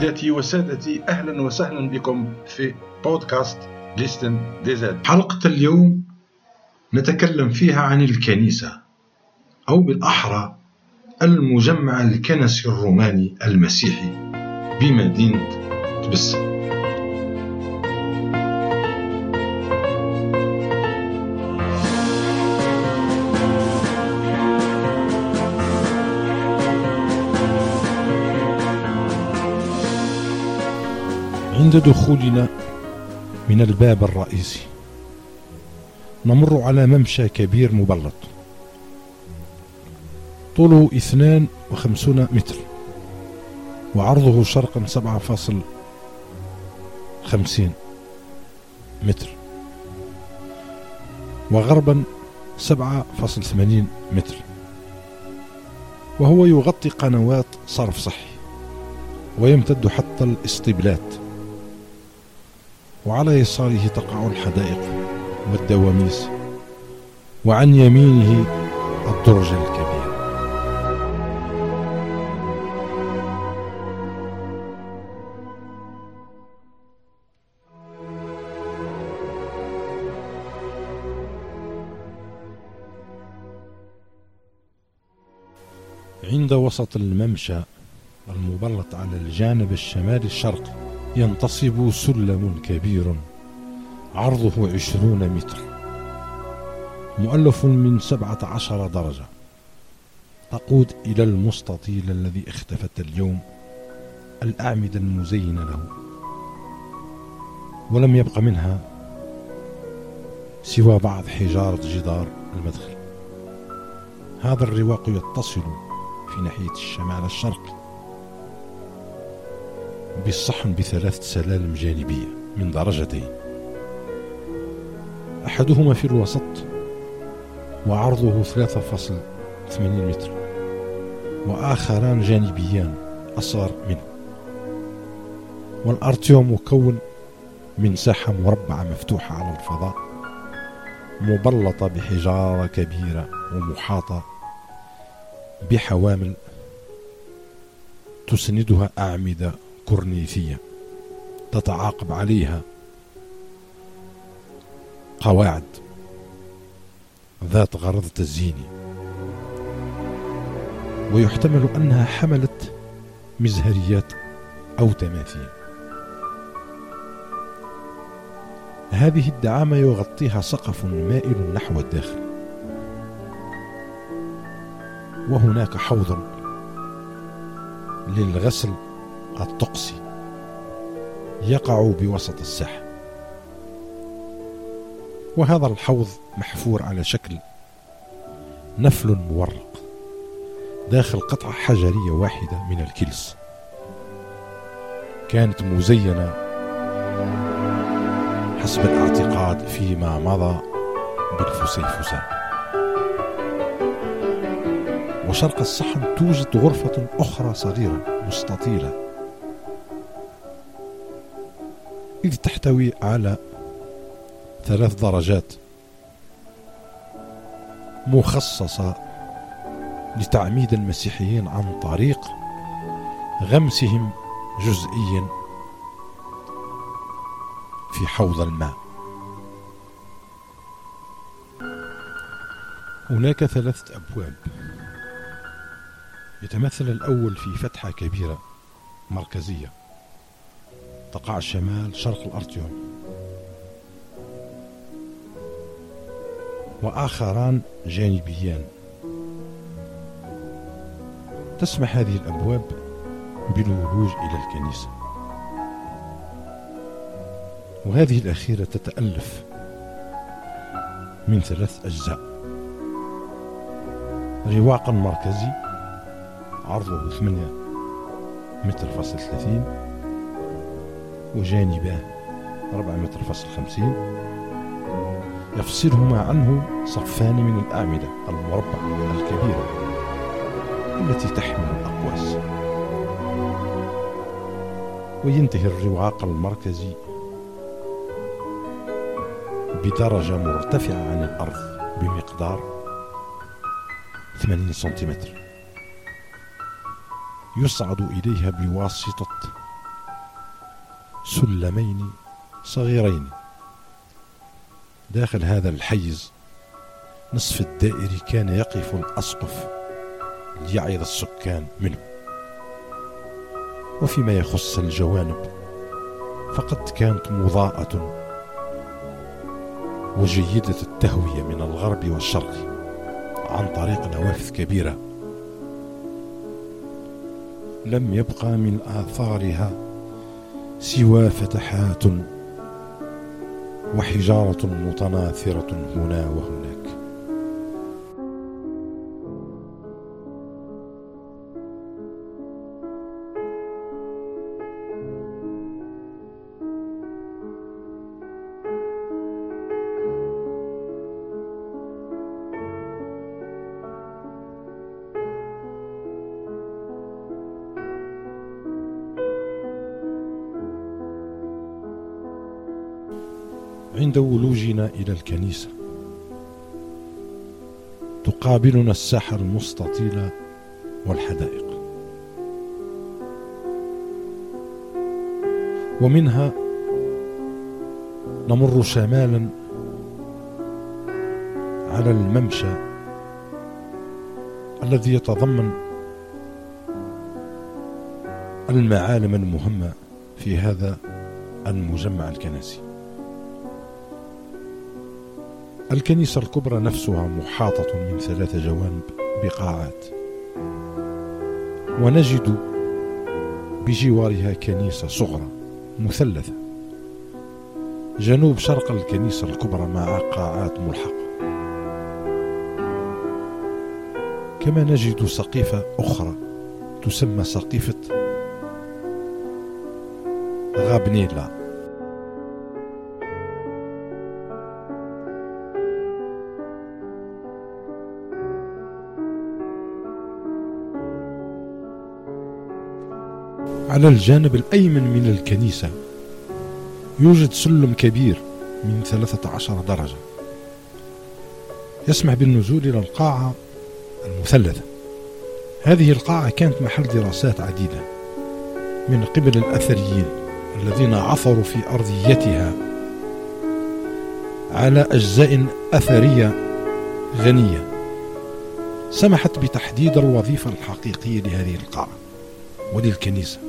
سيداتي وسادتي أهلا وسهلا بكم في بودكاست ليستن ديزاد حلقة اليوم نتكلم فيها عن الكنيسة أو بالأحرى المجمع الكنسي الروماني المسيحي بمدينة تبسم عند دخولنا من الباب الرئيسي. نمر على ممشى كبير مبلط. طوله اثنان وخمسون متر. وعرضه شرقا سبعة فاصل خمسين متر. وغربا سبعة فاصل ثمانين متر. وهو يغطي قنوات صرف صحي. ويمتد حتى الاستبلات. وعلى يساره تقع الحدائق والدواميس وعن يمينه الدرج الكبير. عند وسط الممشى المبلط على الجانب الشمالي الشرقي ينتصب سلم كبير. عرضه عشرون متر. مؤلف من سبعة عشر درجة. تقود إلى المستطيل الذي اختفت اليوم. الأعمدة المزينة له. ولم يبق منها سوى بعض حجارة جدار المدخل. هذا الرواق يتصل في ناحية الشمال الشرقي. بالصحن بثلاث سلالم جانبية من درجتين. أحدهما في الوسط وعرضه 3.80 متر وآخران جانبيان أصغر منه. والأرتيوم مكون من ساحة مربعة مفتوحة على الفضاء مبلطة بحجارة كبيرة ومحاطة بحوامل تسندها أعمدة كورنيثية تتعاقب عليها قواعد ذات غرض تزييني ويحتمل أنها حملت مزهريات أو تماثيل. هذه الدعامة يغطيها سقف مائل نحو الداخل وهناك حوض للغسل الطقسي يقع بوسط الساحة وهذا الحوض محفور على شكل نفل مورق داخل قطعة حجرية واحدة من الكلس. كانت مزينة حسب الاعتقاد فيما مضى بالفسيفساء. وشرق الصحن توجد غرفة أخرى صغيرة مستطيلة. إذ تحتوي على ثلاث درجات مخصصة لتعميد المسيحيين عن طريق غمسهم جزئيا في حوض الماء. هناك ثلاثة أبواب. يتمثل الأول في فتحة كبيرة مركزية. تقع شمال شرق الأرتيوم وآخران جانبيان. تسمح هذه الأبواب بالولوج إلى الكنيسة. وهذه الأخيرة تتألف من ثلاث أجزاء. رواق مركزي عرضه 8 متر فاصل 30 وجانباه أربعة متر فاصل خمسين. يفصلهما عنه صفان من الأعمدة المربعة الكبيرة التي تحمل الأقواس. وينتهي الرواق المركزي بدرجة مرتفعة عن الأرض بمقدار 80 سنتيمتر. يصعد إليها بواسطة سلمين صغيرين. داخل هذا الحيز نصف الدائري كان يقف الأسقف ليعظ السكان منه. وفيما يخص الجوانب فقد كانت مضاءة وجيدة التهوية من الغرب والشرق عن طريق نوافذ كبيرة. لم يبقى من آثارها سوى فتحات وحجارة متناثرة هنا وهناك. عند ولوجنا إلى الكنيسة. تقابلنا الساحة المستطيلة والحدائق. ومنها نمر شمالا على الممشى الذي يتضمن المعالم المهمة في هذا المجمع الكنسي. الكنيسة الكبرى نفسها محاطة من ثلاث جوانب بقاعات. ونجد بجوارها كنيسة صغرى مثلثة. جنوب شرق الكنيسة الكبرى مع قاعات ملحقة. كما نجد سقيفة أخرى تسمى سقيفة غابنيلا. على الجانب الأيمن من الكنيسة. يوجد سلم كبير من 13 درجة. يسمح بالنزول إلى القاعة المثلثة. هذه القاعة كانت محل دراسات عديدة من قبل الأثريين الذين عثروا في أرضيتها على أجزاء أثرية غنية. سمحت بتحديد الوظيفة الحقيقية لهذه القاعة وللكنيسة.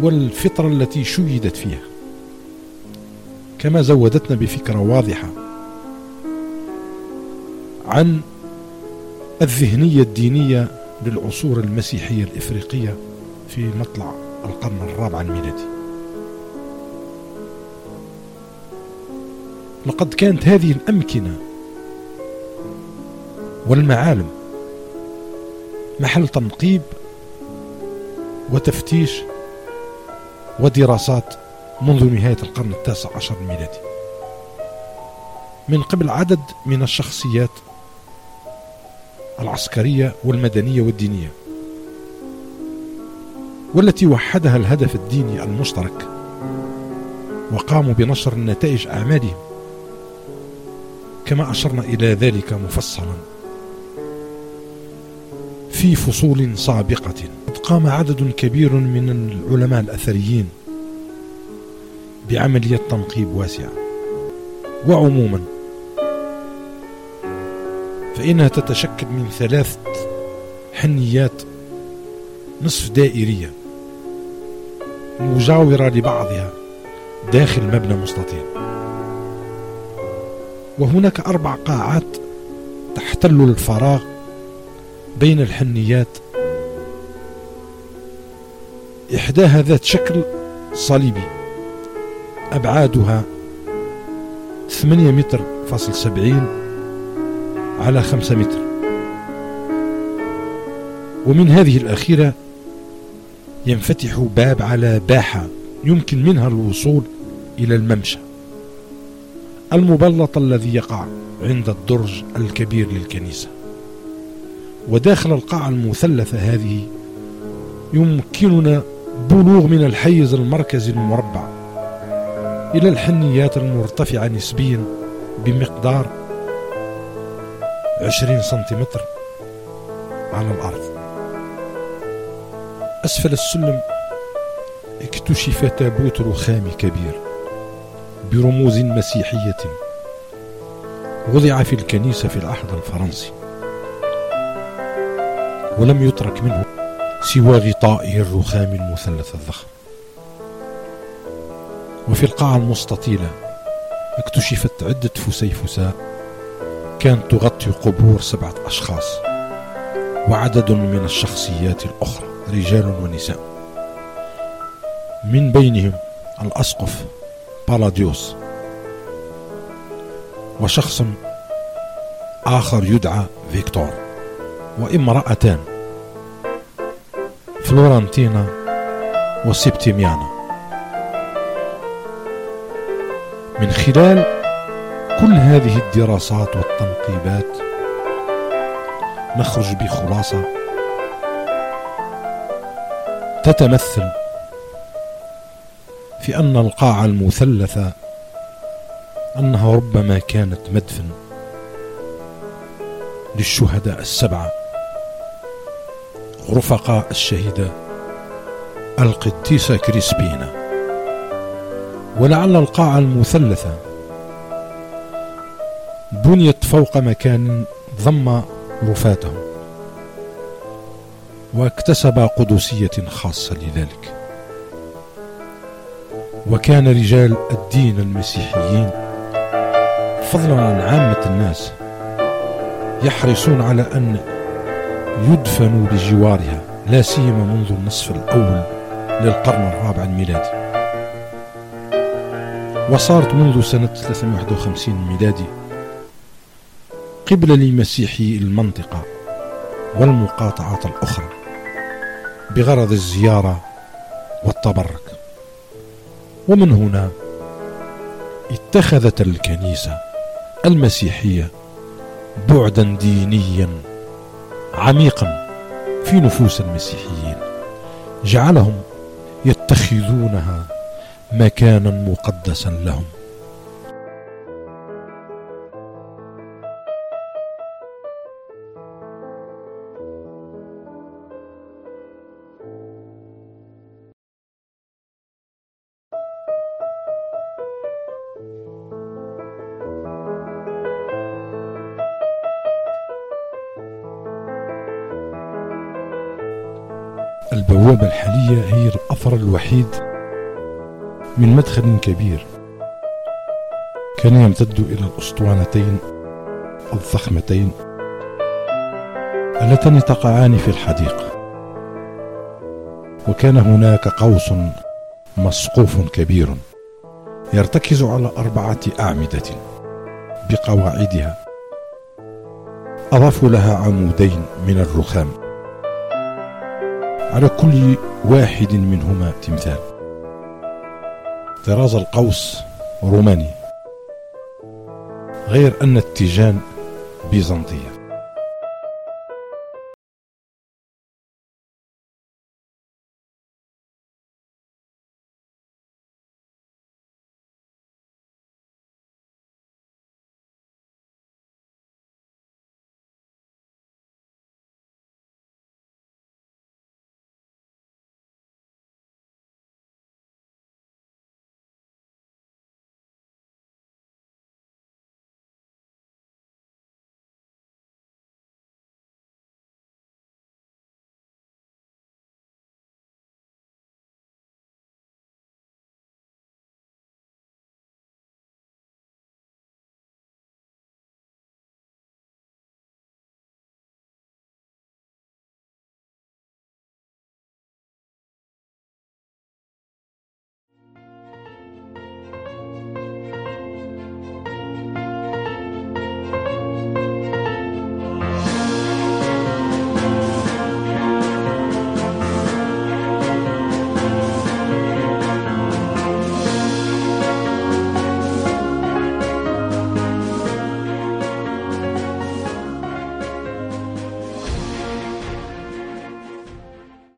والفطرة التي شيدت فيها. كما زودتنا بفكرة واضحة عن الذهنية الدينية للعصور المسيحية الإفريقية في مطلع القرن الرابع الميلادي. لقد كانت هذه الأمكنة والمعالم محل تنقيب وتفتيش ودراسات منذ نهاية القرن التاسع عشر الميلادي. من قبل عدد من الشخصيات العسكرية والمدنية والدينية والتي وحدها الهدف الديني المشترك وقاموا بنشر نتائج أعمالهم كما أشرنا إلى ذلك مفصلا في فصول سابقة. قام عدد كبير من العلماء الأثريين بعملية تنقيب واسعة وعموما. فإنها تتشكل من ثلاث حنيات نصف دائرية مجاورة لبعضها داخل مبنى مستطيل. وهناك أربع قاعات تحتل الفراغ بين الحنيات إحداها ذات شكل صليبي أبعادها 8 متر فاصل سبعين على خمسة متر. ومن هذه الأخيرة ينفتح باب على باحة يمكن منها الوصول إلى الممشى. المبلط الذي يقع عند الدرج الكبير للكنيسة. وداخل القاعة المثلثة هذه يمكننا بلوغ من الحيز المركزي المربع إلى الحنيات المرتفعة نسبيا بمقدار عشرين سنتيمتر على الأرض. أسفل السلم اكتشف تابوت رخام كبير برموز مسيحية وضع في الكنيسة في العهد الفرنسي ولم يترك منه سوى غطائه الرخام المثلث الضخم. وفي القاعة المستطيلة اكتشفت عدة فسيفساء كانت تغطي قبور سبعة أشخاص وعدد من الشخصيات الأخرى رجال ونساء. من بينهم الأسقف بالاديوس وشخص آخر يدعى فيكتور وامرأتان فلورنتينا وسبتيميانا من خلال كل هذه الدراسات والتنقيبات نخرج بخلاصة تتمثل في أن القاعة المثلثة أنها ربما كانت مدفن للشهداء السبعة. رفقاء الشهيدة القديسة كريسبينا. ولعل القاعة المثلثة. بنيت فوق مكان ضم رفاته واكتسب قدسية خاصة لذلك. وكان رجال الدين المسيحيين فضلا عن عامة الناس يحرصون على أن يدفنوا بجوارها لا سيما منذ النصف الأول للقرن الرابع الميلادي. وصارت منذ سنة 351 ميلادي قبل لمسيحي المنطقة والمقاطعات الأخرى بغرض الزيارة والتبرك. ومن هنا اتخذت الكنيسة المسيحية بعدا دينيا عميقا في نفوس المسيحيين. جعلهم يتخذونها مكانا مقدسا لهم. البوابة الحالية هي الأثر الوحيد من مدخل كبير كان يمتد إلى الأسطوانتين الضخمتين اللتان تقعان في الحديقة وكان هناك قوس مسقوف كبير يرتكز على أربعة أعمدة بقواعدها. أضافوا لها عمودين من الرخام. على كل واحد منهما تمثال. طراز القوس روماني. غير أن التيجان بيزنطية.